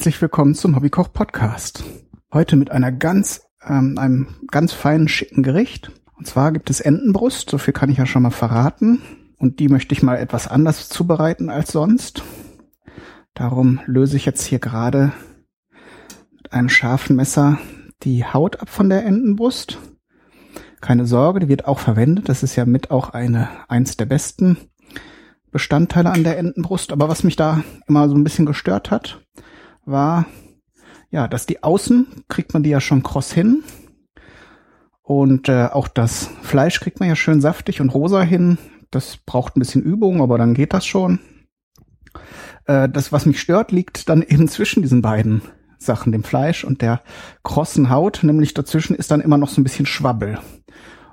Herzlich willkommen zum Hobbykoch Podcast. Heute mit einer ganz, ähm, einem ganz feinen, schicken Gericht. Und zwar gibt es Entenbrust, so viel kann ich ja schon mal verraten. Und die möchte ich mal etwas anders zubereiten als sonst. Darum löse ich jetzt hier gerade mit einem scharfen Messer die Haut ab von der Entenbrust. Keine Sorge, die wird auch verwendet. Das ist ja mit auch eine, eins der besten Bestandteile an der Entenbrust. Aber was mich da immer so ein bisschen gestört hat, war, ja, dass die Außen kriegt man die ja schon kross hin. Und äh, auch das Fleisch kriegt man ja schön saftig und rosa hin. Das braucht ein bisschen Übung, aber dann geht das schon. Äh, das, was mich stört, liegt dann eben zwischen diesen beiden Sachen, dem Fleisch und der krossen Haut. Nämlich dazwischen ist dann immer noch so ein bisschen Schwabbel.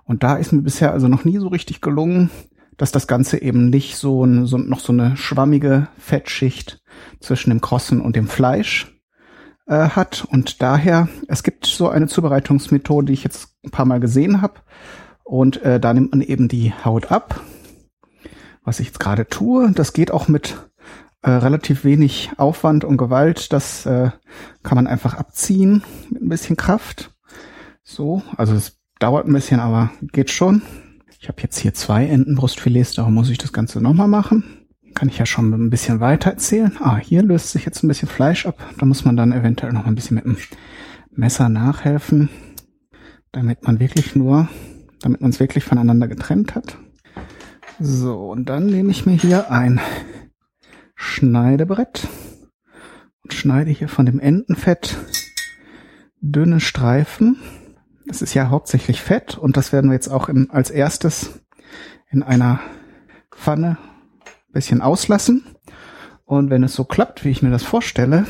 Und da ist mir bisher also noch nie so richtig gelungen, dass das Ganze eben nicht so, ein, so noch so eine schwammige Fettschicht zwischen dem Krossen und dem Fleisch äh, hat. Und daher, es gibt so eine Zubereitungsmethode, die ich jetzt ein paar Mal gesehen habe. Und äh, da nimmt man eben die Haut ab. Was ich jetzt gerade tue, das geht auch mit äh, relativ wenig Aufwand und Gewalt. Das äh, kann man einfach abziehen mit ein bisschen Kraft. So, also es dauert ein bisschen, aber geht schon. Ich habe jetzt hier zwei Entenbrustfilets, darum muss ich das Ganze nochmal machen. Kann ich ja schon ein bisschen weiter erzählen. Ah, hier löst sich jetzt ein bisschen Fleisch ab. Da muss man dann eventuell noch ein bisschen mit dem Messer nachhelfen, damit man wirklich nur, damit man es wirklich voneinander getrennt hat. So, und dann nehme ich mir hier ein Schneidebrett und schneide hier von dem Entenfett dünne Streifen das ist ja hauptsächlich Fett und das werden wir jetzt auch in, als erstes in einer Pfanne bisschen auslassen. Und wenn es so klappt, wie ich mir das vorstelle,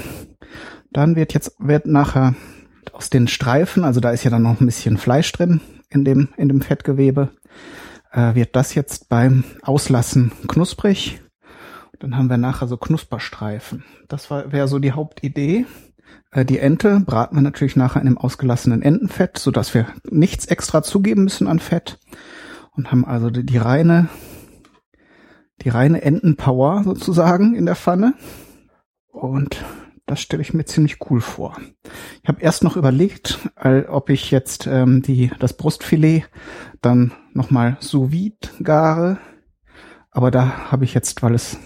dann wird jetzt, wird nachher aus den Streifen, also da ist ja dann noch ein bisschen Fleisch drin in dem, in dem Fettgewebe, äh, wird das jetzt beim Auslassen knusprig. Dann haben wir nachher so Knusperstreifen. Das wäre so die Hauptidee. Äh, die Ente braten wir natürlich nachher in einem ausgelassenen Entenfett, so dass wir nichts extra zugeben müssen an Fett und haben also die, die reine, die reine Entenpower sozusagen in der Pfanne. Und das stelle ich mir ziemlich cool vor. Ich habe erst noch überlegt, ob ich jetzt ähm, die das Brustfilet dann nochmal sous vide gare, aber da habe ich jetzt, weil es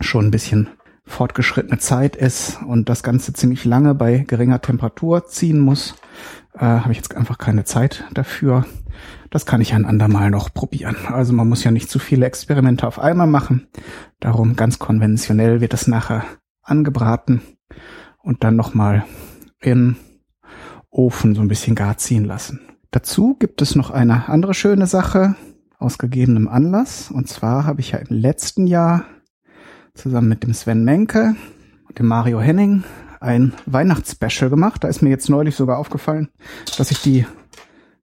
schon ein bisschen fortgeschrittene Zeit ist und das Ganze ziemlich lange bei geringer Temperatur ziehen muss, äh, habe ich jetzt einfach keine Zeit dafür. Das kann ich ein andermal noch probieren. Also man muss ja nicht zu viele Experimente auf einmal machen. Darum ganz konventionell wird das nachher angebraten und dann nochmal im Ofen so ein bisschen gar ziehen lassen. Dazu gibt es noch eine andere schöne Sache aus gegebenem Anlass. Und zwar habe ich ja im letzten Jahr zusammen mit dem Sven Menke dem Mario Henning ein Weihnachtsspecial gemacht. Da ist mir jetzt neulich sogar aufgefallen, dass ich die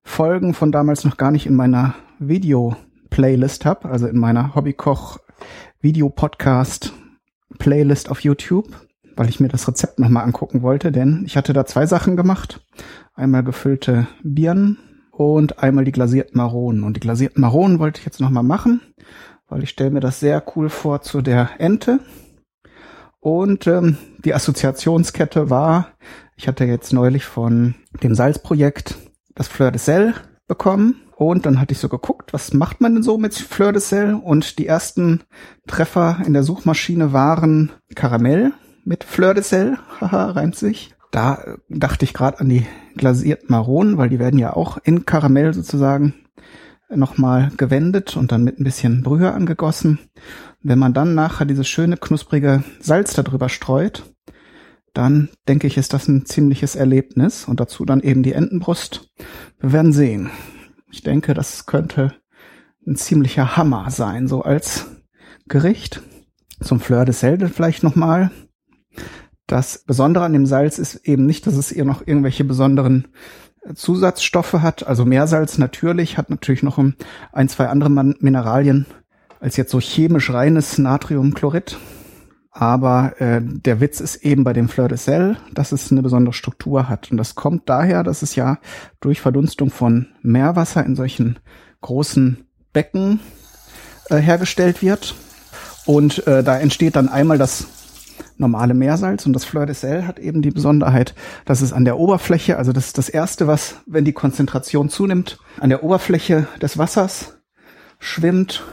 Folgen von damals noch gar nicht in meiner Video-Playlist habe, also in meiner Hobbykoch Video-Podcast Playlist auf YouTube, weil ich mir das Rezept nochmal angucken wollte, denn ich hatte da zwei Sachen gemacht. Einmal gefüllte Birnen und einmal die glasierten Maronen. Und die glasierten Maronen wollte ich jetzt nochmal machen weil ich stelle mir das sehr cool vor zu der Ente. Und ähm, die Assoziationskette war, ich hatte jetzt neulich von dem Salzprojekt das Fleur de Sel bekommen. Und dann hatte ich so geguckt, was macht man denn so mit Fleur de Sel? Und die ersten Treffer in der Suchmaschine waren Karamell mit Fleur de Sel. Haha, reimt sich. Da dachte ich gerade an die glasierten Maronen, weil die werden ja auch in Karamell sozusagen nochmal gewendet und dann mit ein bisschen Brühe angegossen. Wenn man dann nachher dieses schöne knusprige Salz darüber streut, dann denke ich, ist das ein ziemliches Erlebnis und dazu dann eben die Entenbrust. Wir werden sehen. Ich denke, das könnte ein ziemlicher Hammer sein, so als Gericht. Zum Fleur de Sel vielleicht nochmal. Das Besondere an dem Salz ist eben nicht, dass es ihr noch irgendwelche besonderen Zusatzstoffe hat, also Meersalz natürlich, hat natürlich noch ein, zwei andere Mineralien als jetzt so chemisch reines Natriumchlorid. Aber äh, der Witz ist eben bei dem Fleur de Sel, dass es eine besondere Struktur hat. Und das kommt daher, dass es ja durch Verdunstung von Meerwasser in solchen großen Becken äh, hergestellt wird. Und äh, da entsteht dann einmal das normale Meersalz und das Fleur de Sel hat eben die Besonderheit, dass es an der Oberfläche, also das ist das erste, was, wenn die Konzentration zunimmt, an der Oberfläche des Wassers schwimmt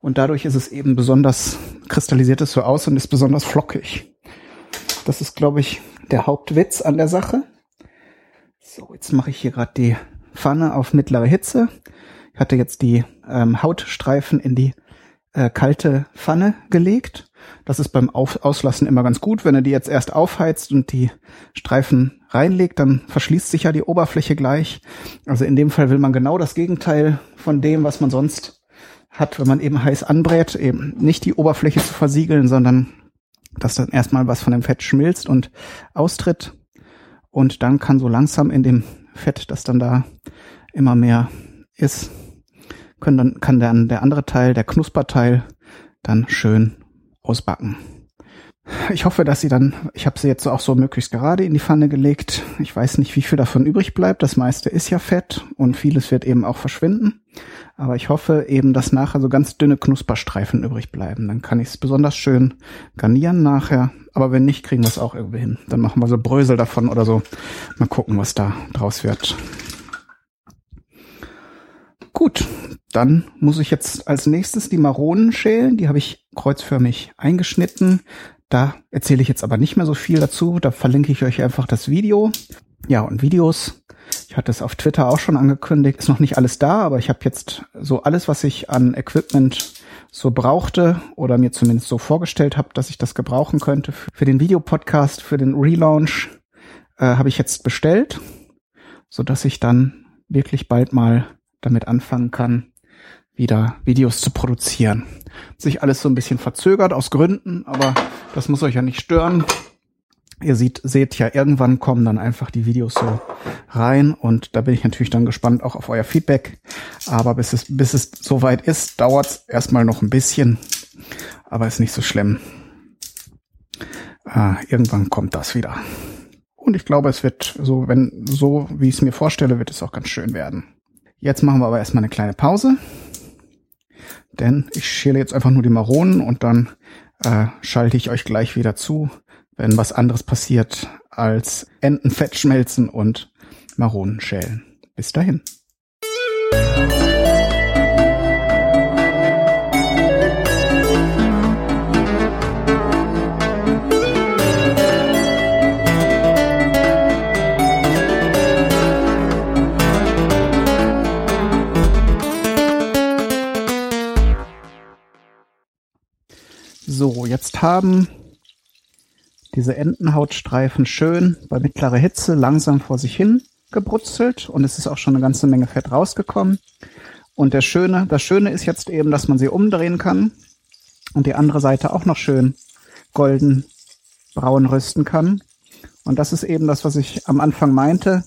und dadurch ist es eben besonders, kristallisiert es so aus und ist besonders flockig. Das ist, glaube ich, der Hauptwitz an der Sache. So, jetzt mache ich hier gerade die Pfanne auf mittlere Hitze. Ich hatte jetzt die ähm, Hautstreifen in die äh, kalte Pfanne gelegt. Das ist beim Auf Auslassen immer ganz gut. Wenn er die jetzt erst aufheizt und die Streifen reinlegt, dann verschließt sich ja die Oberfläche gleich. Also in dem Fall will man genau das Gegenteil von dem, was man sonst hat, wenn man eben heiß anbrät, eben nicht die Oberfläche zu versiegeln, sondern dass dann erstmal was von dem Fett schmilzt und austritt. Und dann kann so langsam in dem Fett, das dann da immer mehr ist, können dann, kann dann der andere Teil, der Knusperteil, dann schön ausbacken. Ich hoffe, dass sie dann, ich habe sie jetzt auch so möglichst gerade in die Pfanne gelegt. Ich weiß nicht, wie viel davon übrig bleibt. Das meiste ist ja Fett und vieles wird eben auch verschwinden. Aber ich hoffe eben, dass nachher so ganz dünne Knusperstreifen übrig bleiben. Dann kann ich es besonders schön garnieren nachher. Aber wenn nicht, kriegen wir es auch irgendwie hin. Dann machen wir so Brösel davon oder so. Mal gucken, was da draus wird. Gut, dann muss ich jetzt als nächstes die Maronen schälen. Die habe ich kreuzförmig eingeschnitten. Da erzähle ich jetzt aber nicht mehr so viel dazu. Da verlinke ich euch einfach das Video. Ja, und Videos. Ich hatte es auf Twitter auch schon angekündigt. Ist noch nicht alles da, aber ich habe jetzt so alles, was ich an Equipment so brauchte oder mir zumindest so vorgestellt habe, dass ich das gebrauchen könnte für den Videopodcast, für den Relaunch, äh, habe ich jetzt bestellt, so dass ich dann wirklich bald mal damit anfangen kann, wieder Videos zu produzieren. Sich alles so ein bisschen verzögert aus Gründen, aber das muss euch ja nicht stören. Ihr seht, seht ja, irgendwann kommen dann einfach die Videos so rein und da bin ich natürlich dann gespannt auch auf euer Feedback. Aber bis es, bis es soweit ist, dauert es erstmal noch ein bisschen, aber ist nicht so schlimm. Äh, irgendwann kommt das wieder. Und ich glaube, es wird so, wenn, so wie ich es mir vorstelle, wird es auch ganz schön werden. Jetzt machen wir aber erstmal eine kleine Pause. Denn ich schäle jetzt einfach nur die Maronen und dann äh, schalte ich euch gleich wieder zu, wenn was anderes passiert als Entenfett schmelzen und Maronen schälen. Bis dahin. Haben diese Entenhautstreifen schön bei mittlerer Hitze langsam vor sich hin gebrutzelt und es ist auch schon eine ganze Menge Fett rausgekommen. Und der Schöne, das Schöne ist jetzt eben, dass man sie umdrehen kann und die andere Seite auch noch schön golden braun rösten kann. Und das ist eben das, was ich am Anfang meinte.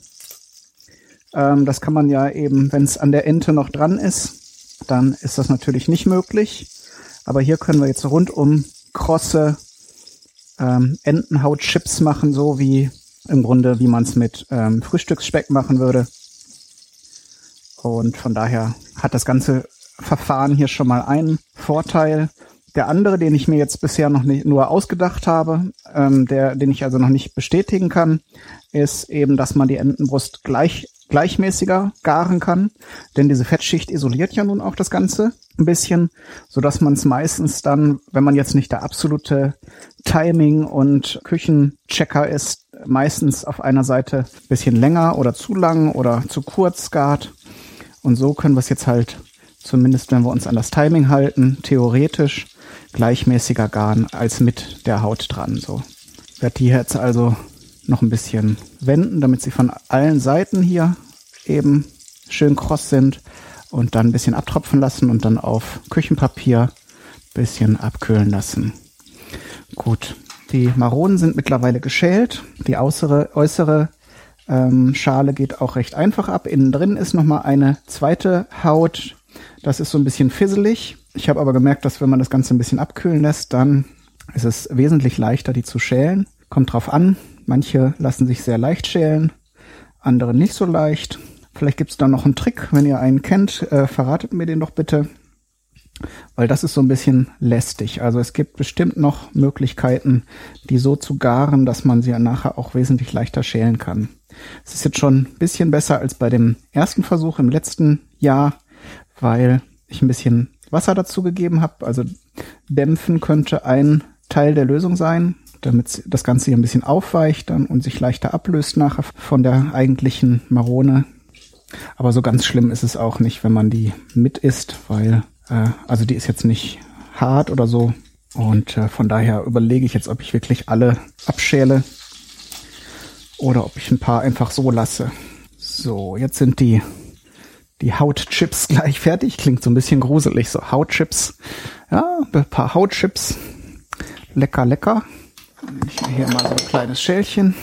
Ähm, das kann man ja eben, wenn es an der Ente noch dran ist, dann ist das natürlich nicht möglich. Aber hier können wir jetzt rundum krosse ähm, Entenhautchips machen, so wie im Grunde, wie man es mit ähm, Frühstücksspeck machen würde. Und von daher hat das ganze Verfahren hier schon mal einen Vorteil. Der andere, den ich mir jetzt bisher noch nicht nur ausgedacht habe, ähm, der, den ich also noch nicht bestätigen kann, ist eben, dass man die Entenbrust gleich gleichmäßiger garen kann, denn diese Fettschicht isoliert ja nun auch das Ganze ein bisschen, so dass man es meistens dann, wenn man jetzt nicht der absolute Timing und Küchenchecker ist, meistens auf einer Seite bisschen länger oder zu lang oder zu kurz gart. Und so können wir es jetzt halt, zumindest wenn wir uns an das Timing halten, theoretisch gleichmäßiger garen als mit der Haut dran. So werde die jetzt also noch ein bisschen wenden, damit sie von allen Seiten hier eben schön kross sind und dann ein bisschen abtropfen lassen und dann auf Küchenpapier bisschen abkühlen lassen. Gut, die Maronen sind mittlerweile geschält. Die äußere, äußere ähm, Schale geht auch recht einfach ab. Innen drin ist nochmal eine zweite Haut. Das ist so ein bisschen fisselig. Ich habe aber gemerkt, dass wenn man das Ganze ein bisschen abkühlen lässt, dann ist es wesentlich leichter, die zu schälen. Kommt drauf an. Manche lassen sich sehr leicht schälen, andere nicht so leicht. Vielleicht gibt's da noch einen Trick, wenn ihr einen kennt, äh, verratet mir den doch bitte. weil das ist so ein bisschen lästig. Also es gibt bestimmt noch Möglichkeiten, die so zu garen, dass man sie nachher auch wesentlich leichter schälen kann. Es ist jetzt schon ein bisschen besser als bei dem ersten Versuch im letzten Jahr, weil ich ein bisschen Wasser dazu gegeben habe. Also dämpfen könnte ein Teil der Lösung sein, damit das Ganze hier ein bisschen aufweicht dann und sich leichter ablöst nachher von der eigentlichen Marone. Aber so ganz schlimm ist es auch nicht, wenn man die mit isst, weil äh, also die ist jetzt nicht hart oder so. Und äh, von daher überlege ich jetzt, ob ich wirklich alle abschäle oder ob ich ein paar einfach so lasse. So, jetzt sind die, die Hautchips gleich fertig. Klingt so ein bisschen gruselig, so Hautchips. Ja, ein paar Hautchips. Lecker, lecker. Ich hier mal so ein kleines Schälchen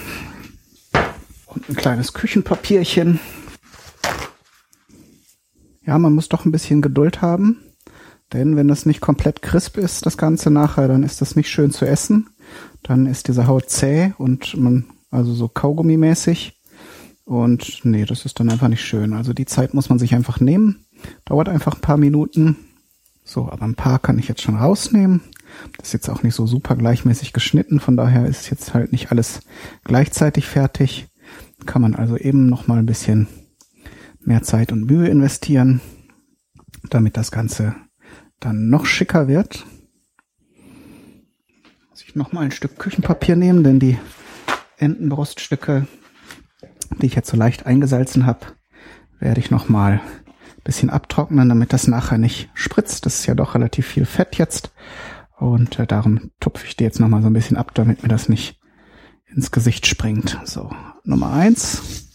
und ein kleines Küchenpapierchen. Ja, man muss doch ein bisschen Geduld haben. Denn wenn das nicht komplett crisp ist, das Ganze nachher, dann ist das nicht schön zu essen. Dann ist diese Haut zäh und man, also so Kaugummi-mäßig. Und nee, das ist dann einfach nicht schön. Also die Zeit muss man sich einfach nehmen. Dauert einfach ein paar Minuten. So, aber ein paar kann ich jetzt schon rausnehmen. Das ist jetzt auch nicht so super gleichmäßig geschnitten, von daher ist jetzt halt nicht alles gleichzeitig fertig. Kann man also eben noch mal ein bisschen mehr Zeit und Mühe investieren, damit das Ganze dann noch schicker wird, muss ich noch mal ein Stück Küchenpapier nehmen, denn die Entenbruststücke, die ich jetzt so leicht eingesalzen habe, werde ich noch mal ein bisschen abtrocknen, damit das nachher nicht spritzt. Das ist ja doch relativ viel Fett jetzt und äh, darum tupfe ich die jetzt noch mal so ein bisschen ab, damit mir das nicht ins Gesicht springt. So, Nummer eins.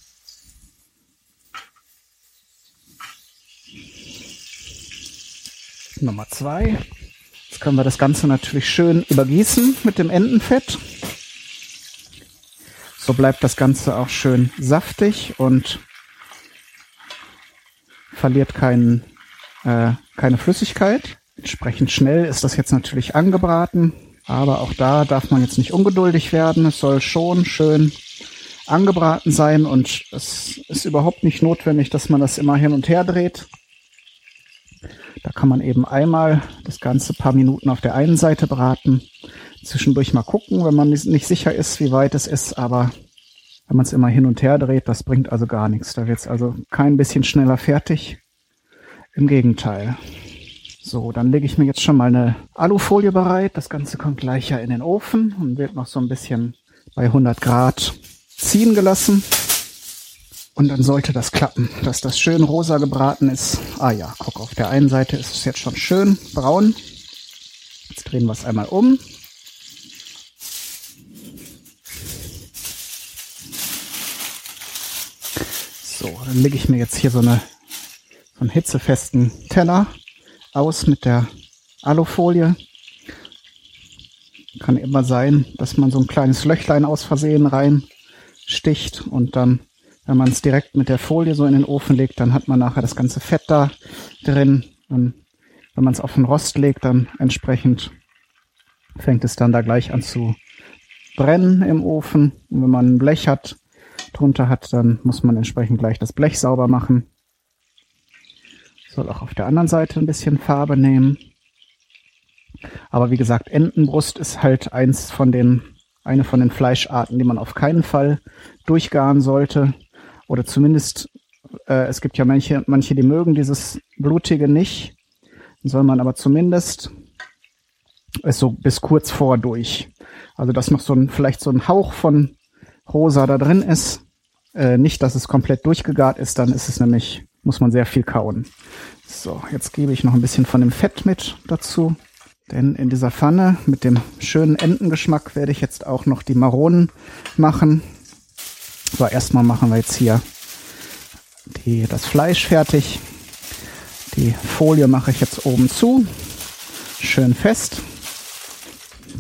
Nummer zwei. Jetzt können wir das Ganze natürlich schön übergießen mit dem Entenfett. So bleibt das Ganze auch schön saftig und verliert keinen, äh, keine Flüssigkeit. Entsprechend schnell ist das jetzt natürlich angebraten, aber auch da darf man jetzt nicht ungeduldig werden. Es soll schon schön angebraten sein und es ist überhaupt nicht notwendig, dass man das immer hin und her dreht. Da kann man eben einmal das ganze paar Minuten auf der einen Seite braten, zwischendurch mal gucken, wenn man nicht sicher ist, wie weit es ist, aber wenn man es immer hin und her dreht, das bringt also gar nichts. Da wird es also kein bisschen schneller fertig. Im Gegenteil. So, dann lege ich mir jetzt schon mal eine Alufolie bereit. Das Ganze kommt gleich ja in den Ofen und wird noch so ein bisschen bei 100 Grad ziehen gelassen. Und dann sollte das klappen, dass das schön rosa gebraten ist. Ah ja, guck, auf der einen Seite ist es jetzt schon schön braun. Jetzt drehen wir es einmal um. Dann lege ich mir jetzt hier so, eine, so einen hitzefesten Teller aus mit der Alufolie. Kann immer sein, dass man so ein kleines Löchlein aus Versehen reinsticht und dann wenn man es direkt mit der Folie so in den Ofen legt, dann hat man nachher das ganze Fett da drin. Und wenn man es auf den Rost legt, dann entsprechend fängt es dann da gleich an zu brennen im Ofen. Und wenn man ein Blech hat, drunter hat, dann muss man entsprechend gleich das Blech sauber machen. Soll auch auf der anderen Seite ein bisschen Farbe nehmen. Aber wie gesagt, Entenbrust ist halt eins von den, eine von den Fleischarten, die man auf keinen Fall durchgaren sollte. Oder zumindest, äh, es gibt ja manche, manche, die mögen dieses Blutige nicht. Soll man aber zumindest es so bis kurz vor durch. Also dass noch so ein, vielleicht so ein Hauch von rosa da drin ist. Äh, nicht, dass es komplett durchgegart ist, dann ist es nämlich, muss man sehr viel kauen. So, jetzt gebe ich noch ein bisschen von dem Fett mit dazu. Denn in dieser Pfanne mit dem schönen Entengeschmack werde ich jetzt auch noch die Maronen machen. So, erstmal machen wir jetzt hier die, das Fleisch fertig. Die Folie mache ich jetzt oben zu. Schön fest,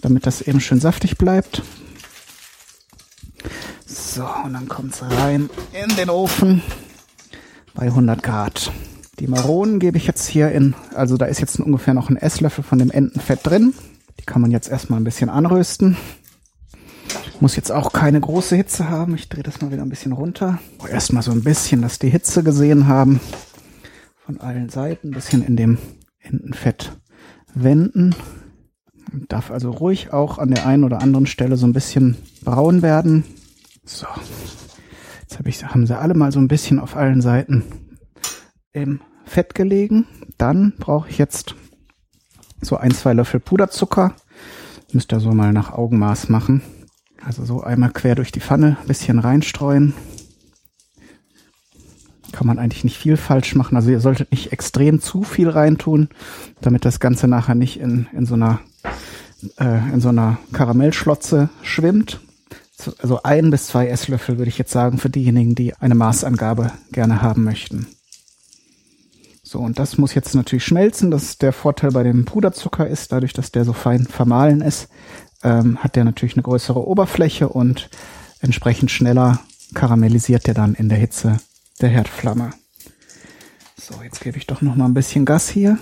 damit das eben schön saftig bleibt. So, und dann kommt es rein in den Ofen bei 100 Grad. Die Maronen gebe ich jetzt hier in, also da ist jetzt ungefähr noch ein Esslöffel von dem Entenfett drin. Die kann man jetzt erstmal ein bisschen anrösten. Muss jetzt auch keine große Hitze haben. Ich drehe das mal wieder ein bisschen runter. Oh, Erstmal so ein bisschen, dass die Hitze gesehen haben. Von allen Seiten. Ein bisschen in dem Entenfett wenden. Darf also ruhig auch an der einen oder anderen Stelle so ein bisschen braun werden. So. Jetzt hab ich, haben sie alle mal so ein bisschen auf allen Seiten im Fett gelegen. Dann brauche ich jetzt so ein, zwei Löffel Puderzucker. Müsst ihr so mal nach Augenmaß machen. Also so einmal quer durch die Pfanne, bisschen reinstreuen. Kann man eigentlich nicht viel falsch machen. Also ihr solltet nicht extrem zu viel reintun, damit das Ganze nachher nicht in, in so einer äh, in so einer Karamellschlotze schwimmt. Also ein bis zwei Esslöffel würde ich jetzt sagen für diejenigen, die eine Maßangabe gerne haben möchten. So, und das muss jetzt natürlich schmelzen. Das der Vorteil bei dem Puderzucker ist, dadurch, dass der so fein vermahlen ist, ähm, hat der natürlich eine größere Oberfläche und entsprechend schneller karamellisiert der dann in der Hitze der Herdflamme. So, jetzt gebe ich doch noch mal ein bisschen Gas hier.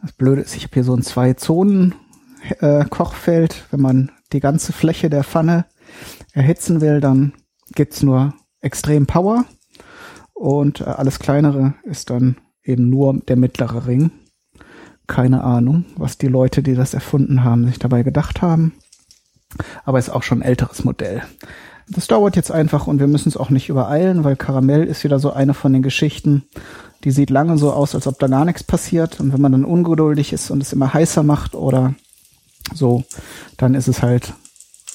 Das Blöde ist, ich habe hier so ein zwei Zonen äh. Wenn man die ganze Fläche der Pfanne erhitzen will, dann gibt's nur extrem Power und äh, alles kleinere ist dann eben nur der mittlere Ring. Keine Ahnung, was die Leute, die das erfunden haben, sich dabei gedacht haben. Aber ist auch schon ein älteres Modell. Das dauert jetzt einfach und wir müssen es auch nicht übereilen, weil Karamell ist wieder so eine von den Geschichten, die sieht lange so aus, als ob da gar nichts passiert. Und wenn man dann ungeduldig ist und es immer heißer macht oder so, dann ist es halt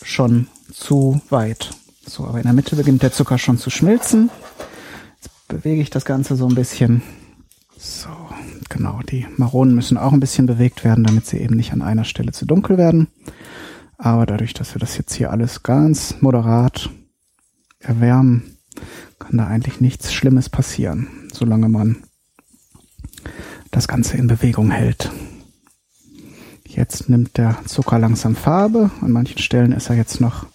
schon zu weit. So, aber in der Mitte beginnt der Zucker schon zu schmilzen. Jetzt bewege ich das Ganze so ein bisschen. So, genau. Die Maronen müssen auch ein bisschen bewegt werden, damit sie eben nicht an einer Stelle zu dunkel werden. Aber dadurch, dass wir das jetzt hier alles ganz moderat erwärmen, kann da eigentlich nichts Schlimmes passieren, solange man das Ganze in Bewegung hält. Jetzt nimmt der Zucker langsam Farbe. An manchen Stellen ist er jetzt noch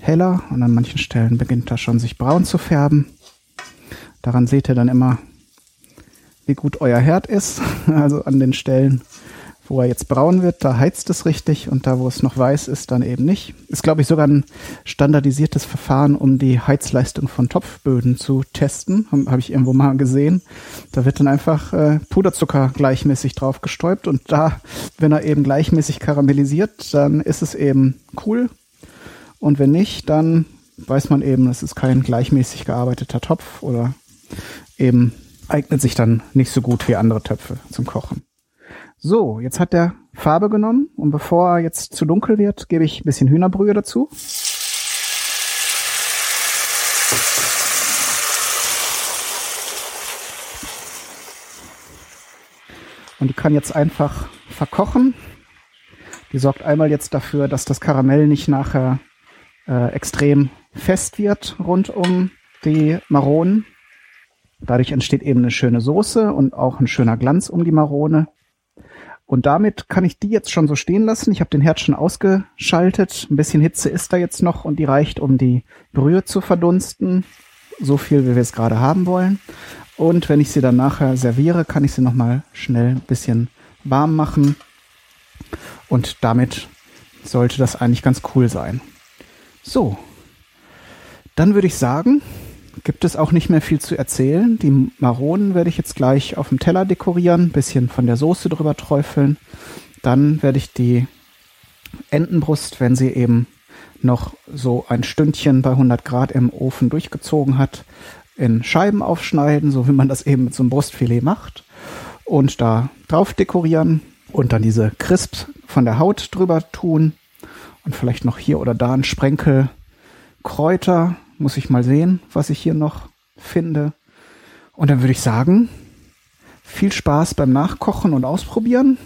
heller und an manchen Stellen beginnt er schon sich braun zu färben. Daran seht ihr dann immer, wie gut euer Herd ist. Also an den Stellen, wo er jetzt braun wird, da heizt es richtig und da, wo es noch weiß ist, dann eben nicht. Ist, glaube ich, sogar ein standardisiertes Verfahren, um die Heizleistung von Topfböden zu testen. Habe hab ich irgendwo mal gesehen. Da wird dann einfach äh, Puderzucker gleichmäßig drauf gestäubt und da, wenn er eben gleichmäßig karamellisiert, dann ist es eben cool. Und wenn nicht, dann weiß man eben, es ist kein gleichmäßig gearbeiteter Topf oder eben eignet sich dann nicht so gut wie andere Töpfe zum Kochen. So, jetzt hat der Farbe genommen und bevor er jetzt zu dunkel wird, gebe ich ein bisschen Hühnerbrühe dazu. Und die kann jetzt einfach verkochen. Die sorgt einmal jetzt dafür, dass das Karamell nicht nachher äh, extrem fest wird rund um die Maronen. Dadurch entsteht eben eine schöne Soße und auch ein schöner Glanz um die Marone. Und damit kann ich die jetzt schon so stehen lassen. Ich habe den Herd schon ausgeschaltet. Ein bisschen Hitze ist da jetzt noch und die reicht, um die Brühe zu verdunsten. So viel, wie wir es gerade haben wollen. Und wenn ich sie dann nachher serviere, kann ich sie nochmal schnell ein bisschen warm machen. Und damit sollte das eigentlich ganz cool sein. So. Dann würde ich sagen, gibt es auch nicht mehr viel zu erzählen. Die Maronen werde ich jetzt gleich auf dem Teller dekorieren, bisschen von der Soße drüber träufeln. Dann werde ich die Entenbrust, wenn sie eben noch so ein Stündchen bei 100 Grad im Ofen durchgezogen hat, in Scheiben aufschneiden, so wie man das eben mit so einem Brustfilet macht. Und da drauf dekorieren und dann diese Crisps von der Haut drüber tun. Und vielleicht noch hier oder da ein Sprenkel Kräuter muss ich mal sehen, was ich hier noch finde. Und dann würde ich sagen, viel Spaß beim Nachkochen und Ausprobieren.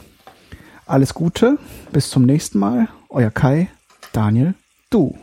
Alles Gute, bis zum nächsten Mal. Euer Kai, Daniel, du.